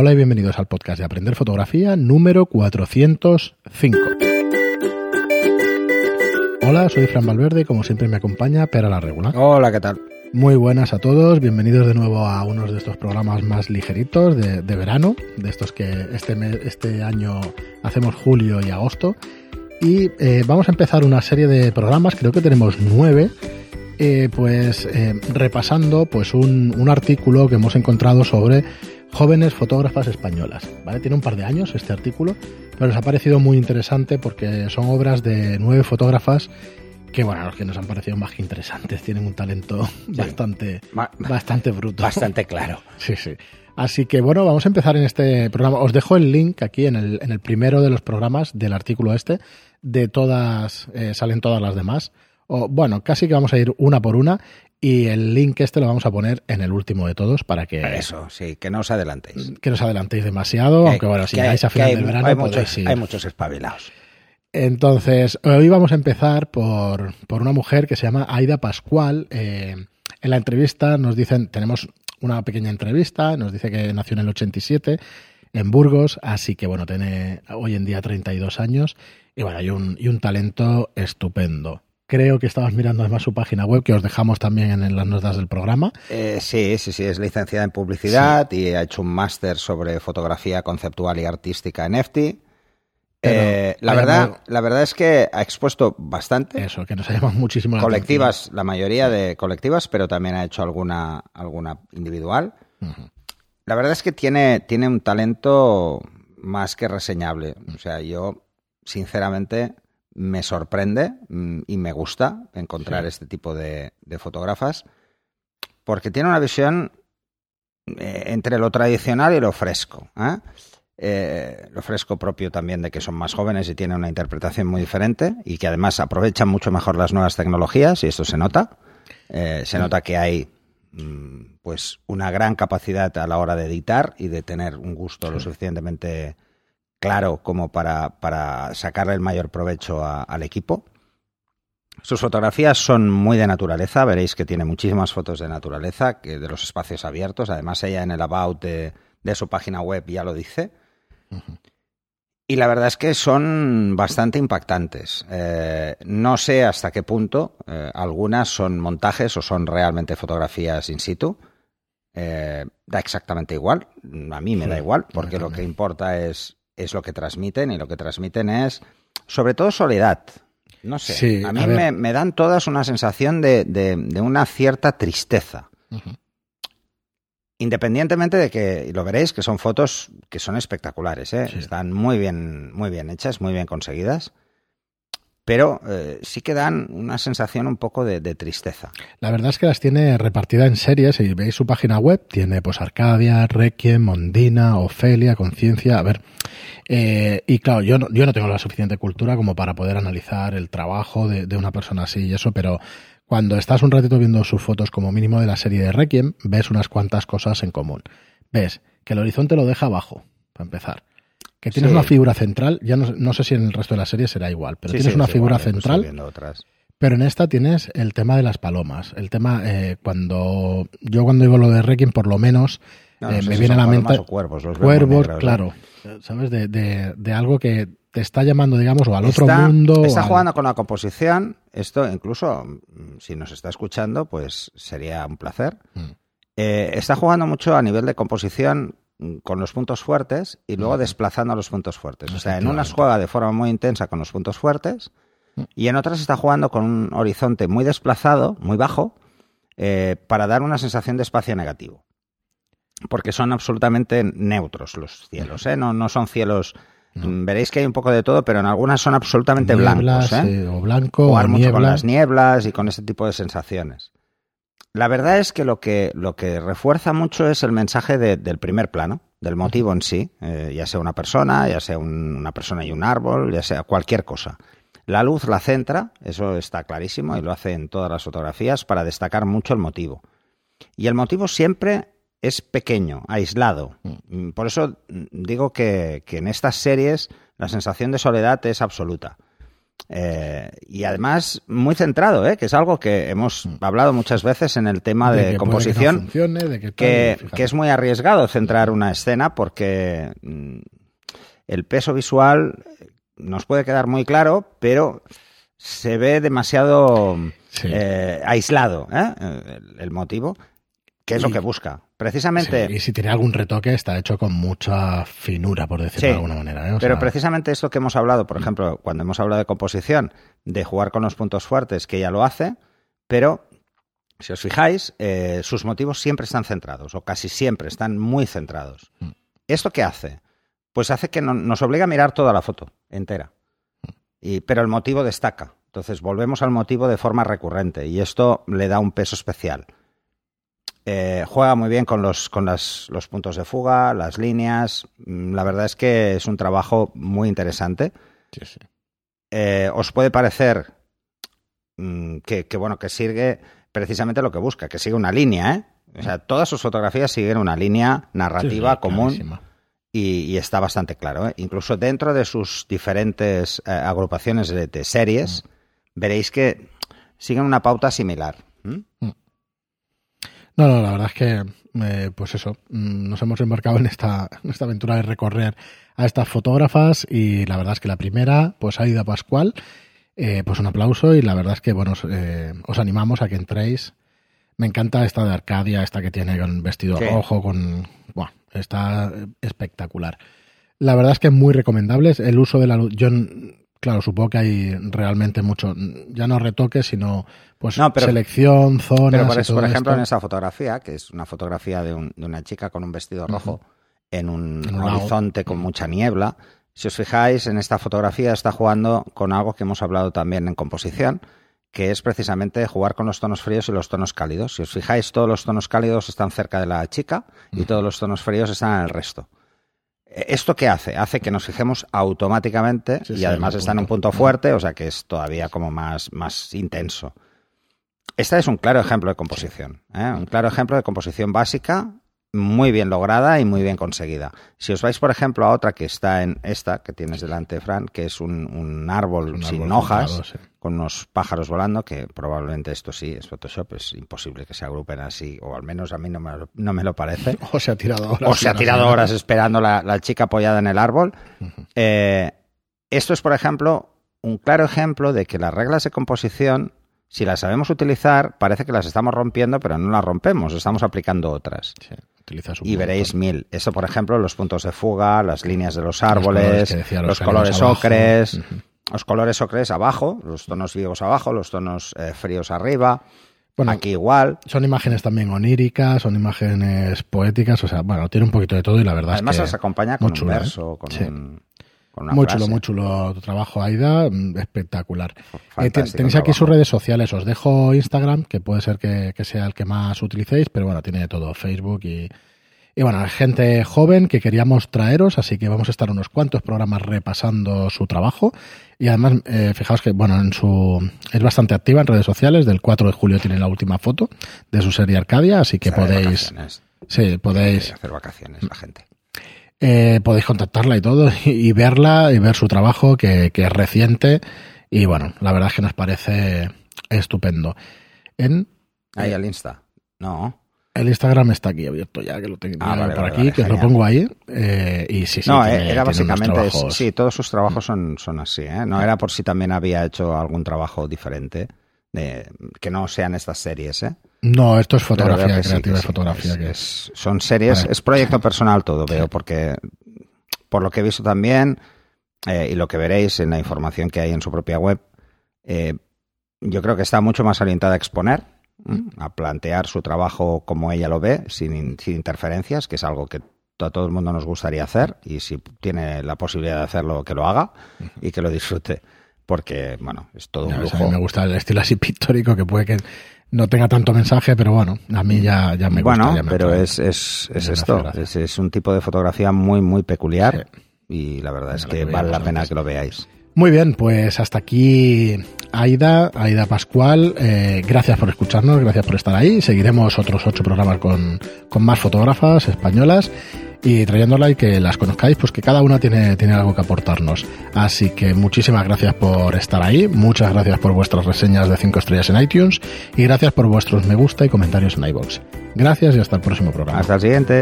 Hola y bienvenidos al podcast de Aprender Fotografía número 405. Hola, soy Fran Valverde y como siempre me acompaña Pera la Regular. Hola, ¿qué tal? Muy buenas a todos, bienvenidos de nuevo a uno de estos programas más ligeritos de, verano, de estos que este, este año hacemos julio y agosto. Y eh, vamos a empezar una serie de programas, creo que tenemos nueve, eh, pues eh, repasando pues un, un artículo que hemos encontrado sobre jóvenes fotógrafas españolas. ¿vale? Tiene un par de años este artículo, pero nos ha parecido muy interesante porque son obras de nueve fotógrafas que, bueno, los que nos han parecido más que interesantes, tienen un talento bastante, bastante bruto. Bastante claro. Sí, sí. Así que bueno, vamos a empezar en este programa. Os dejo el link aquí en el, en el primero de los programas del artículo este. De todas, eh, salen todas las demás. O, bueno, casi que vamos a ir una por una. Y el link este lo vamos a poner en el último de todos para que... Eso, sí, que no os adelantéis. Que no os adelantéis demasiado, aunque bueno, si llegáis a final del verano hay muchos, hay muchos espabilados. Entonces, hoy vamos a empezar por, por una mujer que se llama Aida Pascual. Eh, en la entrevista nos dicen, tenemos una pequeña entrevista, nos dice que nació en el 87 en Burgos, así que bueno, tiene hoy en día 32 años y bueno, hay un, y un talento estupendo. Creo que estabas mirando además su página web, que os dejamos también en las notas del programa. Eh, sí, sí, sí, es licenciada en publicidad y ha hecho un máster sobre fotografía conceptual y artística en EFTI. Eh, la, verdad, la verdad es que ha expuesto bastante. Eso, que nos ha llamado muchísimo la Colectivas, la mayoría de colectivas, pero también ha hecho alguna, alguna individual. La verdad es que tiene, tiene un talento más que reseñable. O sea, yo, sinceramente, me sorprende mm, y me gusta encontrar este tipo de, fotógrafas porque tiene una visión eh, entre lo tradicional y lo fresco. ¿eh? ¿eh? lo fresco propio también de que son más jóvenes y tienen una interpretación muy diferente y que además aprovechan mucho mejor las nuevas tecnologías y esto se nota. Se nota que hay mm, pues una gran capacidad a la hora de editar y de tener un gusto lo suficientemente claro como para, para sacarle el mayor provecho al equipo. Sus fotografías son muy de naturaleza, veréis que tiene muchísimas fotos de naturaleza, que de los espacios abiertos. Además, ella en el about de, su página web ya lo dice. Y la verdad es que son bastante impactantes. Eh, no sé hasta qué punto eh, algunas son montajes o son realmente fotografías in situ. Eh, da exactamente igual. A mí me da igual, porque lo que importa es es lo que transmiten y lo que transmiten es, sobre todo, soledad. No sé, a mí me, dan todas una sensación de, una cierta tristeza. Independientemente de que, lo veréis, que son fotos que son espectaculares, ¿eh? están muy bien, muy bien hechas, muy bien conseguidas pero eh, sí que dan una sensación un poco de, tristeza. La verdad es que las tiene repartidas en series, si veis su página web, tiene pues Arcadia, Requiem, Mondina, Ofelia, Conciencia, a ver, eh, y claro, yo no, yo no tengo la suficiente cultura como para poder analizar el trabajo de, de una persona así y eso, pero cuando estás un ratito viendo sus fotos como mínimo de la serie de Requiem, ves unas cuantas cosas en común. Ves que el horizonte lo deja abajo, para empezar que tienes una figura central, ya no, sé si en el resto de la serie será igual, pero tienes una figura central. Pero en esta tienes el tema de las palomas. El tema, eh, cuando. Yo cuando digo lo de Requiem, por lo menos. Eh, me viene a la mente. cuervos, los cuervos, ¿eh? claro. ¿Sabes? De, de, algo que te está llamando, digamos, o al otro mundo. Está jugando con la composición. Esto, incluso, mm, si nos está escuchando, pues sería un placer. Mm. está jugando mucho a nivel de composición con los puntos fuertes y luego desplazando a los puntos fuertes. O sea, en unas juega de forma muy intensa con los puntos fuertes mm. y en otras está jugando con un horizonte muy desplazado, muy bajo, eh, para dar una sensación de espacio negativo. Porque son absolutamente neutros los cielos, ¿eh? no, no son cielos... Mm, veréis que hay un poco de todo, pero en algunas son absolutamente blancos. ¿eh? o blanco, o, mucho con las nieblas y con ese tipo de sensaciones. La verdad es que lo que, lo que refuerza mucho es el mensaje del primer plano, del motivo en sí, eh, ya sea una persona, ya sea una persona y un árbol, ya sea cualquier cosa. La luz la centra, eso está clarísimo y lo hace en todas las fotografías para destacar mucho el motivo. Y el motivo siempre es pequeño, aislado. Mm, por eso digo que, que en estas series la sensación de soledad es absoluta. Eh, y además muy centrado, ¿eh? que es algo que hemos hablado muchas veces en el tema de, composición, Que, no funcione, de que, es muy arriesgado centrar una escena porque mm, el peso visual nos puede quedar muy claro, pero se ve demasiado Sí. eh, aislado ¿eh? el, el motivo, que es lo que busca. Precisamente, Sí, y si tiene algún retoque, está hecho con mucha finura, por decirlo Sí, de alguna manera. ¿eh? Pero sea, precisamente esto que hemos hablado, por ejemplo, cuando hemos hablado de composición, de jugar con los puntos fuertes, que ella lo hace, pero si os fijáis, eh, sus motivos siempre están centrados, o casi siempre están muy centrados. Mm. ¿Esto qué hace? Pues hace que no- nos obliga a mirar toda la foto entera. Y, pero el motivo destaca. Entonces volvemos al motivo de forma recurrente y esto le da un peso especial. Eh, juega muy bien con, los, con las- los puntos de fuga, las líneas. Mm, La verdad es que es un trabajo muy interesante. sí, sí. Eh, os puede parecer mm, que, que, bueno, que sigue precisamente lo que busca, que sigue una línea, ¿eh? O sea, todas sus fotografías siguen una línea narrativa Sí, común y, y está bastante claro. ¿eh? Incluso dentro de sus diferentes eh, agrupaciones de, de series, veréis que siguen una pauta similar. No, no, la verdad es que, eh, pues eso, mm, nos hemos embarcado en esta, en esta aventura de recorrer a estas fotógrafas y la verdad es que la primera, pues Aida Pascual, eh, pues un aplauso y la verdad es que, bueno, os, eh, os animamos a que entréis. Me encanta esta de Arcadia, esta que tiene con vestido Sí. rojo, con... Buah, está espectacular. La verdad es que es muy recomendable el uso de la luz. Yo, mm, claro, supongo que hay realmente mucho, ya no retoques, sino pues No, pero- selección, zonas. Pero por, y eso, todo por ejemplo, esto. en esa fotografía, que es una fotografía de, un- de una chica con un vestido rojo en un, En un horizonte con mucha niebla, si os fijáis, en esta fotografía está jugando con algo que hemos hablado también en composición, que es precisamente jugar con los tonos fríos y los tonos cálidos. Si os fijáis, todos los tonos cálidos están cerca de la chica y todos los tonos fríos están en el resto. ¿Esto qué hace? Hace que nos fijemos automáticamente Sí, y sí, además está en un punto. punto fuerte, o sea que es todavía como más, más intenso. Este es un claro ejemplo de composición. ¿eh? Un claro ejemplo de composición básica, muy bien lograda y muy bien conseguida. Si os vais, por ejemplo, a otra que está en esta que tienes delante, Fran, que es un, un árbol Un sin árbol hojas, sí. con unos pájaros volando, que probablemente esto sí es Photoshop, es imposible que se agrupen así, o al menos a mí no me, lo- no me lo parece O se ha tirado horas. o se ha tirado horas esperando la, la chica apoyada en el árbol. Eh, esto es, por ejemplo, un claro ejemplo de que las reglas de composición, si las sabemos utilizar, parece que las estamos rompiendo, pero no las rompemos, estamos aplicando otras. Sí, utilizas un Y veréis mil. Eso, por ejemplo, los puntos de fuga, las líneas de los árboles, los colores ocres, los colores ocres abajo, los tonos vivos abajo, los tonos eh, fríos arriba. Bueno, Aquí igual. Son imágenes también oníricas, son imágenes poéticas, o sea, bueno, tiene un poquito de todo y la verdad Además, es que las acompaña con un ¿eh? verso, con, Sí. un- muy frase. chulo, muy chulo tu trabajo, Aida, mm, espectacular. Eh, tenéis aquí sus redes sociales, os dejo Instagram, que puede ser que, que sea el que más utilicéis, pero bueno, tiene de todo, Facebook y, y bueno, gente joven que queríamos traeros, así que vamos a estar unos cuantos programas repasando su trabajo y además, eh, fijaos que, bueno, en su es bastante activa en redes sociales, del 4 de julio tiene la última foto de su serie Arcadia, así que podéis, sí, podéis hacer vacaciones la gente. Eh, podéis contactarla y todo y, y verla y ver su trabajo que, que es reciente y bueno, la verdad es que nos parece estupendo. En Ahí al Insta. No. el Instagram está aquí abierto ya, que lo tengo Ah, vale, por vale, aquí, vale, que os lo pongo ahí eh, y sí, sí, no, tiene- eh, era básicamente. es- sí, todos sus trabajos son, son así. ¿eh? No era por si también había hecho algún trabajo diferente. De, que no sean estas series, ¿eh? No, esto es fotografía que creativa sí. fotografía. Es- que es- son series, Vale. es proyecto personal todo, veo, porque por lo que he visto también, eh, y lo que veréis en la información que hay en su propia web, eh, yo creo que está mucho más orientada a exponer, ¿m? a plantear su trabajo como ella lo ve, sin, sin interferencias, que es algo que a todo el mundo nos gustaría hacer, y si tiene la posibilidad de hacerlo, que lo haga y que lo disfrute. Porque, bueno, es todo un ves, a lujo. mí me gusta el estilo así pictórico que puede que no tenga tanto mensaje, pero bueno, a mí ya, ya me gusta. bueno, ya me pero es, es, es esto, es, es un tipo de fotografía muy, muy peculiar y la verdad es que vale la pena que lo veáis. Muy bien, pues hasta aquí Aida, Aida Pascual. eh, gracias por escucharnos, gracias por estar ahí. Seguiremos otros ocho programas con, con más fotógrafas españolas. Y trayéndola y que las conozcáis, pues que cada una tiene, tiene algo que aportarnos. Así que muchísimas gracias por estar ahí, muchas gracias por vuestras reseñas de 5 estrellas en iTunes y gracias por vuestros me gusta y comentarios en iVoox. Gracias y hasta el próximo programa. Hasta el siguiente.